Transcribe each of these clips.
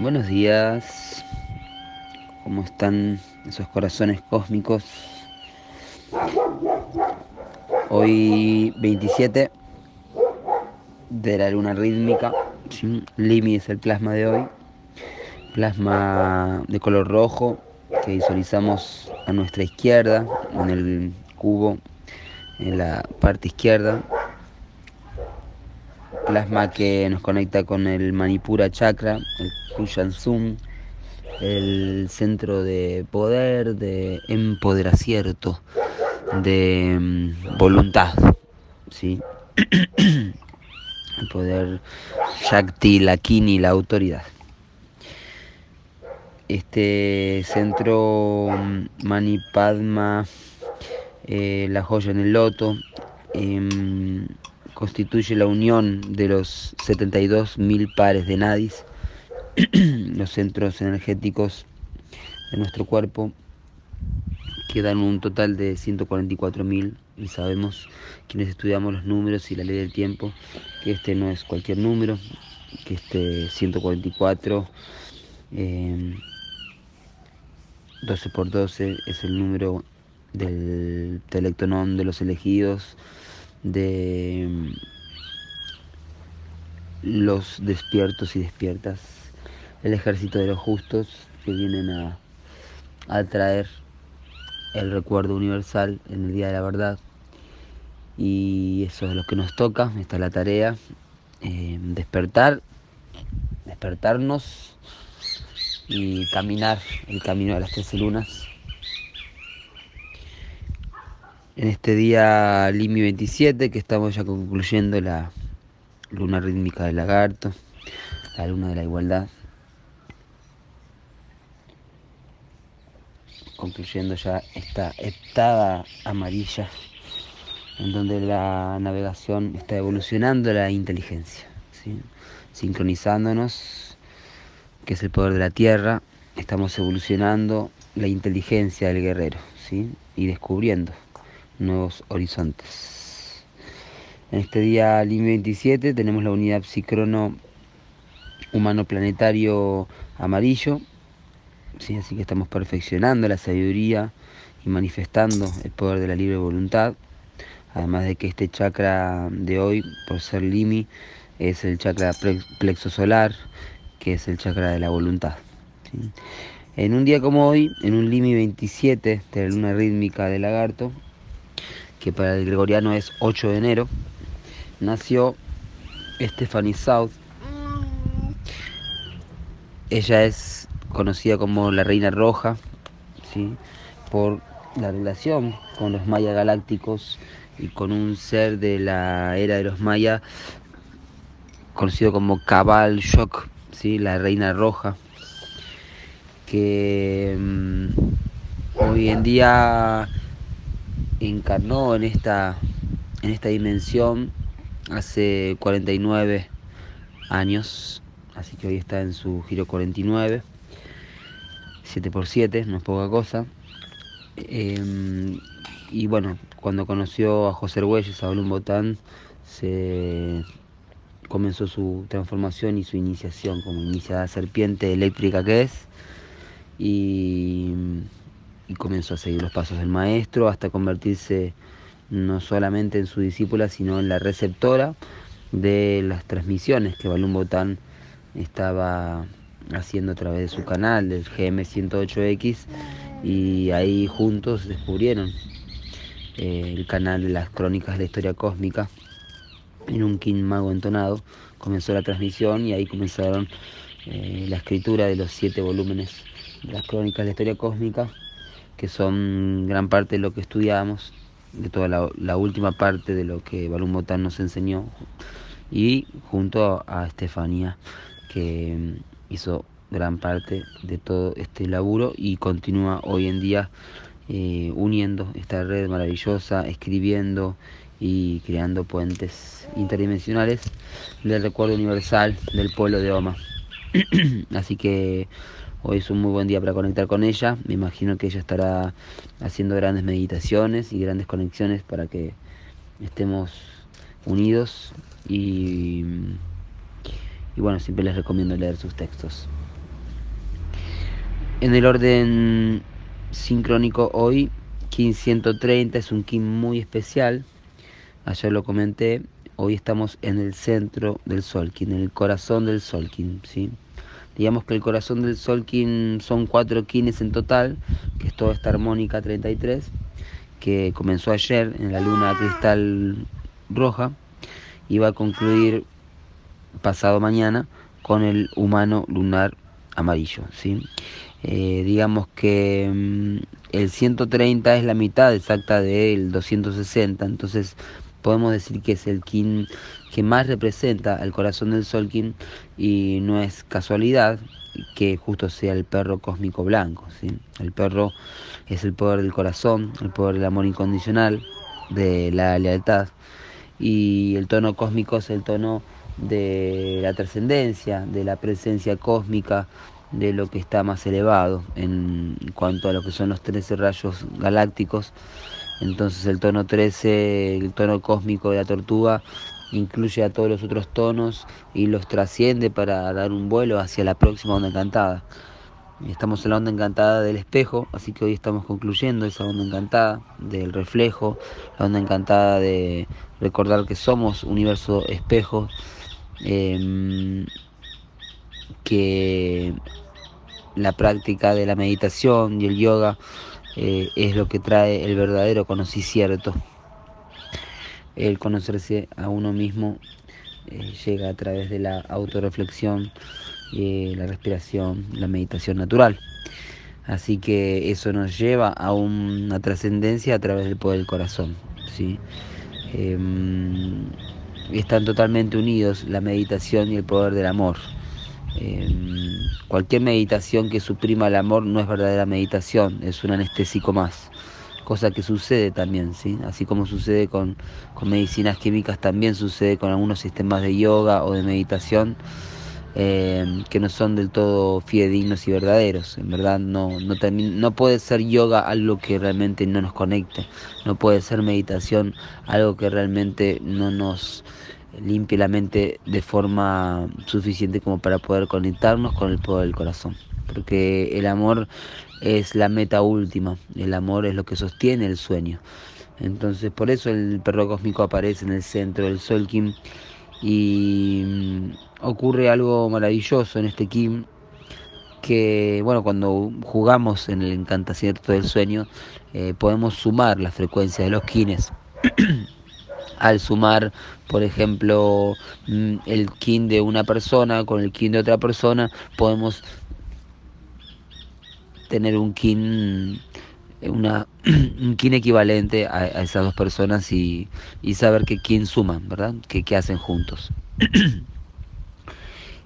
Buenos días, ¿cómo están esos corazones cósmicos? Hoy 27 de la luna rítmica, Limi es el plasma de hoy, plasma de color rojo que visualizamos a nuestra izquierda, en el cubo, en la parte izquierda, plasma que nos conecta con el Manipura Chakra, el Kushansum, el centro de poder, de empoderacierto, de mm, voluntad, ¿sí? el poder Shakti, la Kini, la autoridad. Este centro mm, Manipadma, eh, la joya en el loto, em, constituye la unión de los 72.000 pares de nadis, los centros energéticos de nuestro cuerpo, que dan un total de 144.000 y sabemos quienes estudiamos los números y la ley del tiempo que este no es cualquier número, que este 144 12 por 12 es el número del telectonón de los elegidos de mm, los despiertos y despiertas, el ejército de los justos que vienen a, a traer el recuerdo universal en el Día de la Verdad. Y eso es lo que nos toca, esta es la tarea, eh, despertar, despertarnos y caminar el camino de las tres lunas en este día Limi 27 que estamos ya concluyendo la luna rítmica del lagarto, la luna de la igualdad. Concluyendo ya esta heptada amarilla en donde la navegación está evolucionando la inteligencia, sincronizándonos, que es el poder de la tierra, estamos evolucionando la inteligencia del guerrero ¿sí? y descubriendo nuevos horizontes. En este día LIM 27 tenemos la unidad psicrono humano planetario amarillo, ¿sí? así que estamos perfeccionando la sabiduría y manifestando el poder de la libre voluntad, además de que este chakra de hoy, por ser Limi, es el chakra plexo solar, que es el chakra de la voluntad. En un día como hoy, en un Limi 27 de la luna rítmica de lagarto, que para el gregoriano es 8 de enero, nació Stephanie South. Ella es conocida como la Reina Roja, ¿sí? por la relación con los mayas galácticos y con un ser de la era de los mayas conocido como Cabal Shock, ¿sí? la Reina Roja, que mm, hoy en día encarnó en esta, en esta dimensión hace 49 años, así que hoy está en su giro 49, 7 por 7 no es poca cosa. Em, y bueno, cuando conoció a José Arguelles, a Blum Botán, se comenzó su transformación y su iniciación como iniciada serpiente eléctrica que es. Y y comenzó a seguir los pasos del maestro hasta convertirse no solamente en su discípula, sino en la receptora de las transmisiones que Balún Botán estaba haciendo a través de su canal, del GM108X, y ahí juntos descubrieron eh, el canal de las crónicas de la historia cósmica en un King Mago entonado. Comenzó la transmisión y ahí comenzaron eh, la escritura de los siete volúmenes de las crónicas de la historia cósmica que son gran parte de lo que estudiamos, de toda la, última parte de lo que Balún Botán nos enseñó, y junto a Estefanía, que hizo gran parte de todo este laburo y continúa hoy en día eh, uniendo esta red maravillosa, escribiendo y creando puentes interdimensionales del recuerdo universal del pueblo de Oma. Así que Hoy es un muy buen día para conectar con ella. Me imagino que ella estará haciendo grandes meditaciones y grandes conexiones para que estemos unidos. Y, bueno, siempre les recomiendo leer sus textos. En el orden sincrónico hoy, Kin 130 es un Kin muy especial. Ayer lo comenté. Hoy estamos en el centro del Solkin, en el corazón del Solkin, ¿sí? Digamos que el corazón del Solkin son cuatro kines en total, que es toda esta armónica 33, que comenzó ayer en la luna cristal roja y va a concluir pasado mañana con el humano lunar amarillo, ¿sí? Eh, digamos que mm, el 130 es la mitad exacta del 260, entonces podemos decir que es el kin que más representa el corazón del Solkin y no es casualidad que justo sea el perro cósmico blanco. ¿sí? El perro es el poder del corazón, el poder del amor incondicional, de la lealtad y el tono cósmico es el tono de la trascendencia, de la presencia cósmica, de lo que está más elevado en cuanto a lo que son los 13 rayos galácticos. Entonces el tono 13, el tono cósmico de la tortuga, incluye a todos los otros tonos y los trasciende para dar un vuelo hacia la próxima onda encantada. Estamos en la onda encantada del espejo, así que hoy estamos concluyendo esa onda encantada del reflejo, la onda encantada de recordar que somos universo espejo. Em, que la práctica de la meditación y el yoga eh, es lo que trae el verdadero conocimiento. El conocerse a uno mismo eh, llega a través de la autorreflexión, y la respiración, la meditación natural. Así que eso nos lleva a una trascendencia a través del poder del corazón. ¿sí? Em, están totalmente unidos la meditación y el poder del amor. Em, cualquier meditación que suprima el amor no es verdadera meditación, es un anestésico más. Cosa que sucede también, ¿sí? Así como sucede con, medicinas químicas, también sucede con algunos sistemas de yoga o de meditación em, que no son del todo fidedignos y verdaderos. En verdad, no, no, no puede ser yoga algo que realmente no nos conecte, no puede ser meditación algo que realmente no nos limpie la mente de forma suficiente como para poder conectarnos con el poder del corazón. Porque el amor es la meta última, el amor es lo que sostiene el sueño. Entonces por eso el perro cósmico aparece en el centro del Sol Kim y mm, ocurre algo maravilloso en este Kim que bueno cuando jugamos en el encantamiento del sueño eh, podemos sumar la frecuencia de los kines al sumar, por ejemplo, mm, el kin de una persona con el kin de otra persona, podemos tener un kin una, un kin equivalente a, esas dos personas y, y saber que kin suman, ¿verdad? Que, que hacen juntos.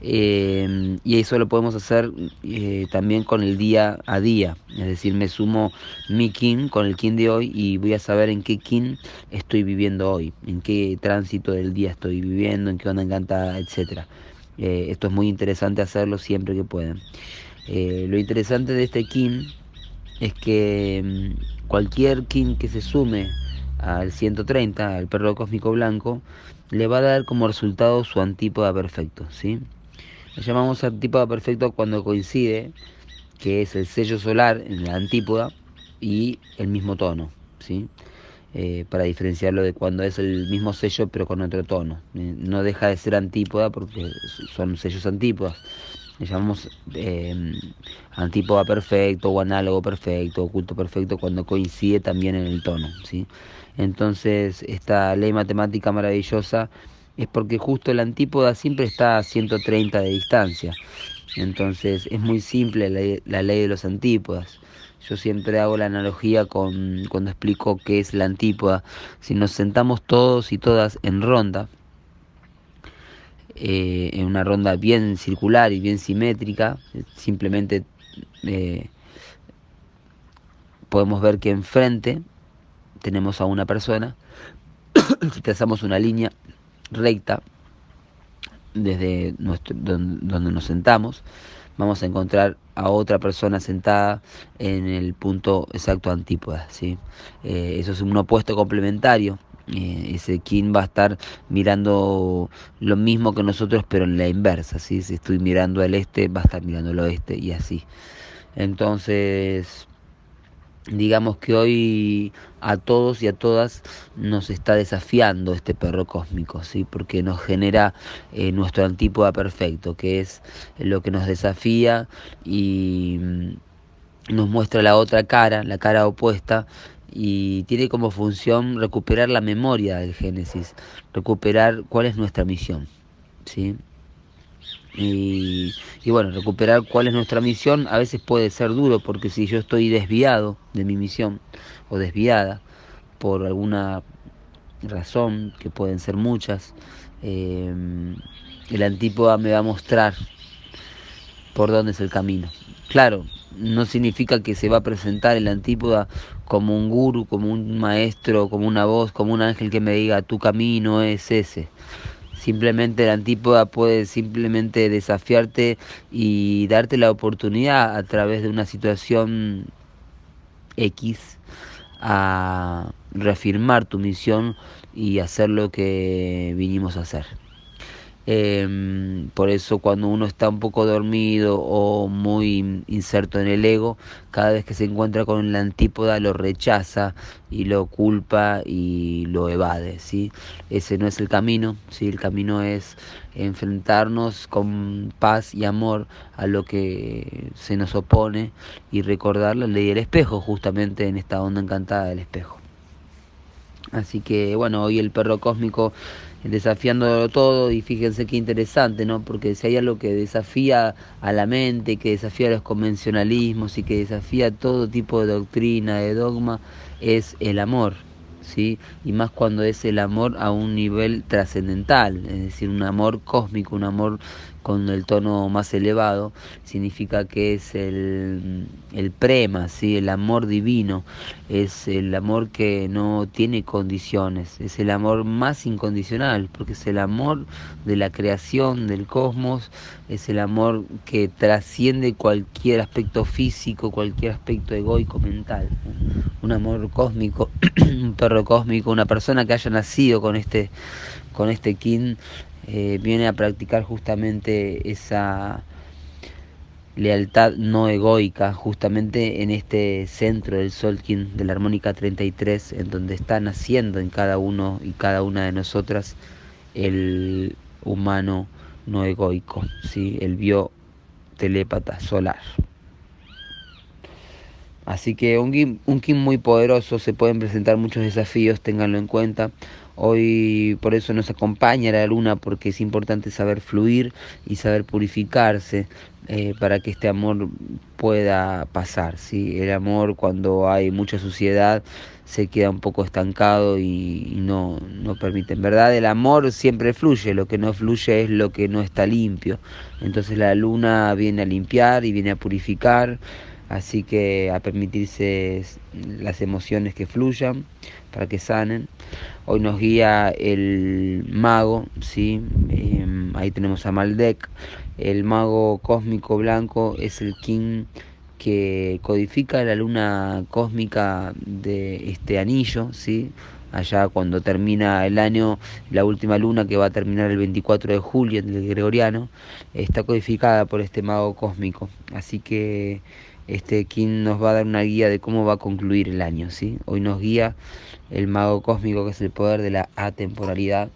Eh, y eso lo podemos hacer eh, también con el día a día, es decir, me sumo mi kin con el kin de hoy y voy a saber en qué kin estoy viviendo hoy, en qué tránsito del día estoy viviendo, en qué onda encantada, etc. Eh, esto es muy interesante hacerlo siempre que puedan. lo interesante de este kin es que mm, cualquier kin que se sume al 130, al perro cósmico blanco, le va a dar como resultado su antípoda perfecto, ¿sí? Llamamos antípoda perfecto cuando coincide, que es el sello solar en la antípoda y el mismo tono, ¿sí? Eh, para diferenciarlo de cuando es el mismo sello pero con otro tono. Eh, no deja de ser antípoda porque son sellos antípodas. Le llamamos eh, antípoda perfecto o análogo perfecto, oculto perfecto cuando coincide también en el tono. ¿sí? Entonces esta ley matemática maravillosa es porque justo la antípoda siempre está a 130 de distancia. Entonces es muy simple la, ley de los antípodas. Yo siempre hago la analogía con cuando explico qué es la antípoda. Si nos sentamos todos y todas en ronda, eh, en una ronda bien circular y bien simétrica, simplemente eh, podemos ver que enfrente tenemos a una persona. si trazamos una línea recta desde nuestro, donde, nos sentamos, vamos a encontrar a otra persona sentada en el punto exacto antípoda. ¿sí? Eh, eso es un opuesto complementario. Eh, ese va a estar mirando lo mismo que nosotros, pero en la inversa. ¿sí? Si estoy mirando al este, va a estar mirando al oeste y así. Entonces, digamos que hoy a todos y a todas nos está desafiando este perro cósmico, ¿sí? porque nos genera eh, nuestro antípoda perfecto, que es lo que nos desafía y mm, nos muestra la otra cara, la cara opuesta, y tiene como función recuperar la memoria del Génesis, recuperar cuál es nuestra misión. ¿sí? Y, bueno, recuperar cuál es nuestra misión a veces puede ser duro porque si yo estoy desviado de mi misión o desviada por alguna razón, que pueden ser muchas, eh, el antípoda me va a mostrar por dónde es el camino. Claro, no significa que se va a presentar el antípoda como un guru, como un maestro, como una voz, como un ángel que me diga tu camino es ese Simplemente la antípoda puede simplemente desafiarte y darte la oportunidad a través de una situación X a reafirmar tu misión y hacer lo que vinimos a hacer. Em, por eso cuando uno está un poco dormido o muy inserto en el ego, cada vez que se encuentra con la antípoda lo rechaza y lo culpa y lo evade. ¿sí? Ese no es el camino, ¿sí? el camino es enfrentarnos con paz y amor a lo que se nos opone y recordar la ley del espejo, justamente en esta onda encantada del espejo. Así que bueno, hoy el perro cósmico desafiándolo todo y fíjense qué interesante, ¿no? Porque si hay algo que desafía a la mente, que desafía los convencionalismos y que desafía todo tipo de doctrina, de dogma, es el amor, ¿sí? Y más cuando es el amor a un nivel trascendental, es decir, un amor cósmico, un amor con el tono más elevado, significa que es el, el prema, ¿sí? el amor divino, es el amor que no tiene condiciones, es el amor más incondicional, porque es el amor de la creación del cosmos, es el amor que trasciende cualquier aspecto físico, cualquier aspecto egoico mental, un amor cósmico, un perro cósmico, una persona que haya nacido con este, con este kin eh, viene a practicar justamente esa lealtad no egoica, justamente en este centro del Solkin de la armónica 33, en donde está naciendo en cada uno y cada una de nosotras el humano no egoico, ¿sí? el bio telépata solar. Así que un, un Kim muy poderoso, se pueden presentar muchos desafíos, ténganlo en cuenta. Hoy por eso nos acompaña la luna porque es importante saber fluir y saber purificarse eh, para que este amor pueda pasar. ¿sí? El amor cuando hay mucha suciedad se queda un poco estancado y, no, no permite. En verdad el amor siempre fluye, lo que no fluye es lo que no está limpio. Entonces la luna viene a limpiar y viene a purificar así que a permitirse las emociones que fluyan para que sanen. Hoy nos guía el mago, ¿sí? Em, ahí tenemos a Maldek, el mago cósmico blanco es el king que codifica la luna cósmica de este anillo, ¿sí? allá cuando termina el año, la última luna que va a terminar el 24 de julio del Gregoriano, está codificada por este mago cósmico. Así que este King nos va a dar una guía de cómo va a concluir el año. ¿sí? Hoy nos guía el mago cósmico que es el poder de la atemporalidad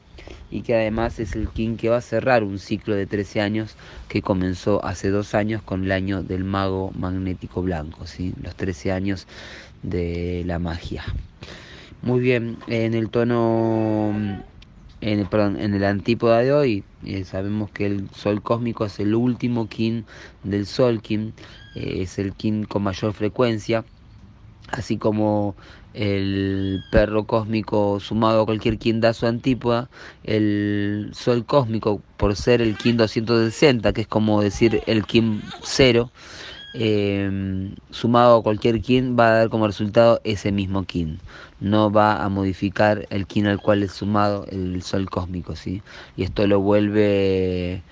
y que además es el King que va a cerrar un ciclo de 13 años que comenzó hace dos años con el año del mago magnético blanco, ¿sí? los 13 años de la magia. Muy bien, en el tono, en el, perdón, en el antípoda de hoy, eh, sabemos que el sol cósmico es el último kin del sol kin, eh, es el kin con mayor frecuencia, así como el perro cósmico sumado a cualquier kin da su antípoda, el sol cósmico por ser el kin 260, que es como decir el kin 0, eh, sumado a cualquier kin va a dar como resultado ese mismo kin no va a modificar el kin al cual es sumado el sol cósmico, ¿sí? Y esto lo vuelve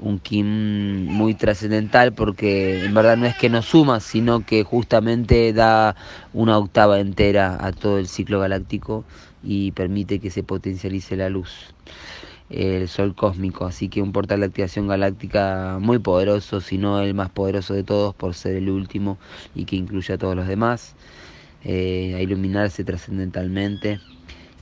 un kin muy trascendental porque en verdad no es que no suma, sino que justamente da una octava entera a todo el ciclo galáctico y permite que se potencialice la luz. El Sol cósmico, así que un portal de activación galáctica muy poderoso, si no el más poderoso de todos por ser el último y que incluye a todos los demás, eh, a iluminarse trascendentalmente.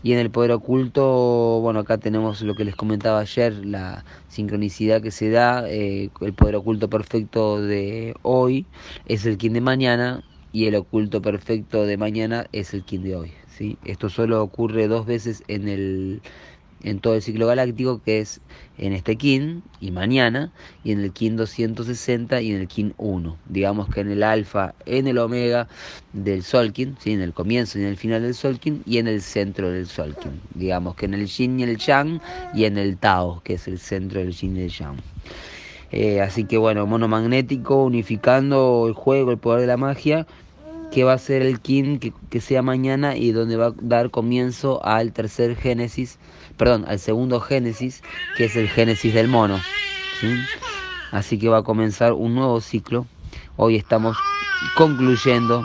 Y en el poder oculto, bueno, acá tenemos lo que les comentaba ayer, la sincronicidad que se da, eh, el poder oculto perfecto de hoy es el kin de mañana y el oculto perfecto de mañana es el kin de hoy. ¿sí? Esto solo ocurre dos veces en el en todo el ciclo galáctico, que es en este kin y mañana, y en el kin 260 y en el kin 1. Digamos que en el alfa, en el omega del Solkin, ¿sí? en el comienzo y en el final del Solkin, y en el centro del Solkin. Digamos que en el yin y el yang, y en el Tao, que es el centro del yin y el yang. Eh, así que bueno, monomagnético, unificando el juego, el poder de la magia, que va a ser el kin que, que, sea mañana y donde va a dar comienzo al tercer génesis, perdón, al segundo génesis, que es el génesis del mono. Así que va a comenzar un nuevo ciclo. Hoy estamos concluyendo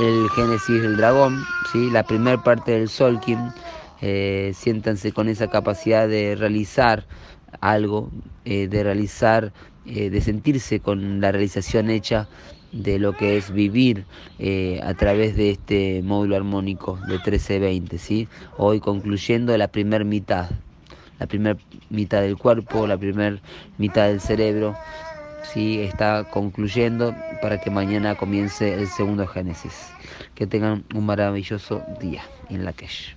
el génesis del dragón, ¿sí? la primera parte del Solkin. Eh, siéntanse con esa capacidad de realizar algo, eh, de realizar, eh, de sentirse con la realización hecha de lo que es vivir eh, a través de este módulo armónico de 1320, ¿sí? Hoy concluyendo la primera mitad, la primera mitad del cuerpo, la primera mitad del cerebro, ¿sí? Está concluyendo para que mañana comience el segundo Génesis. Que tengan un maravilloso día en la calle.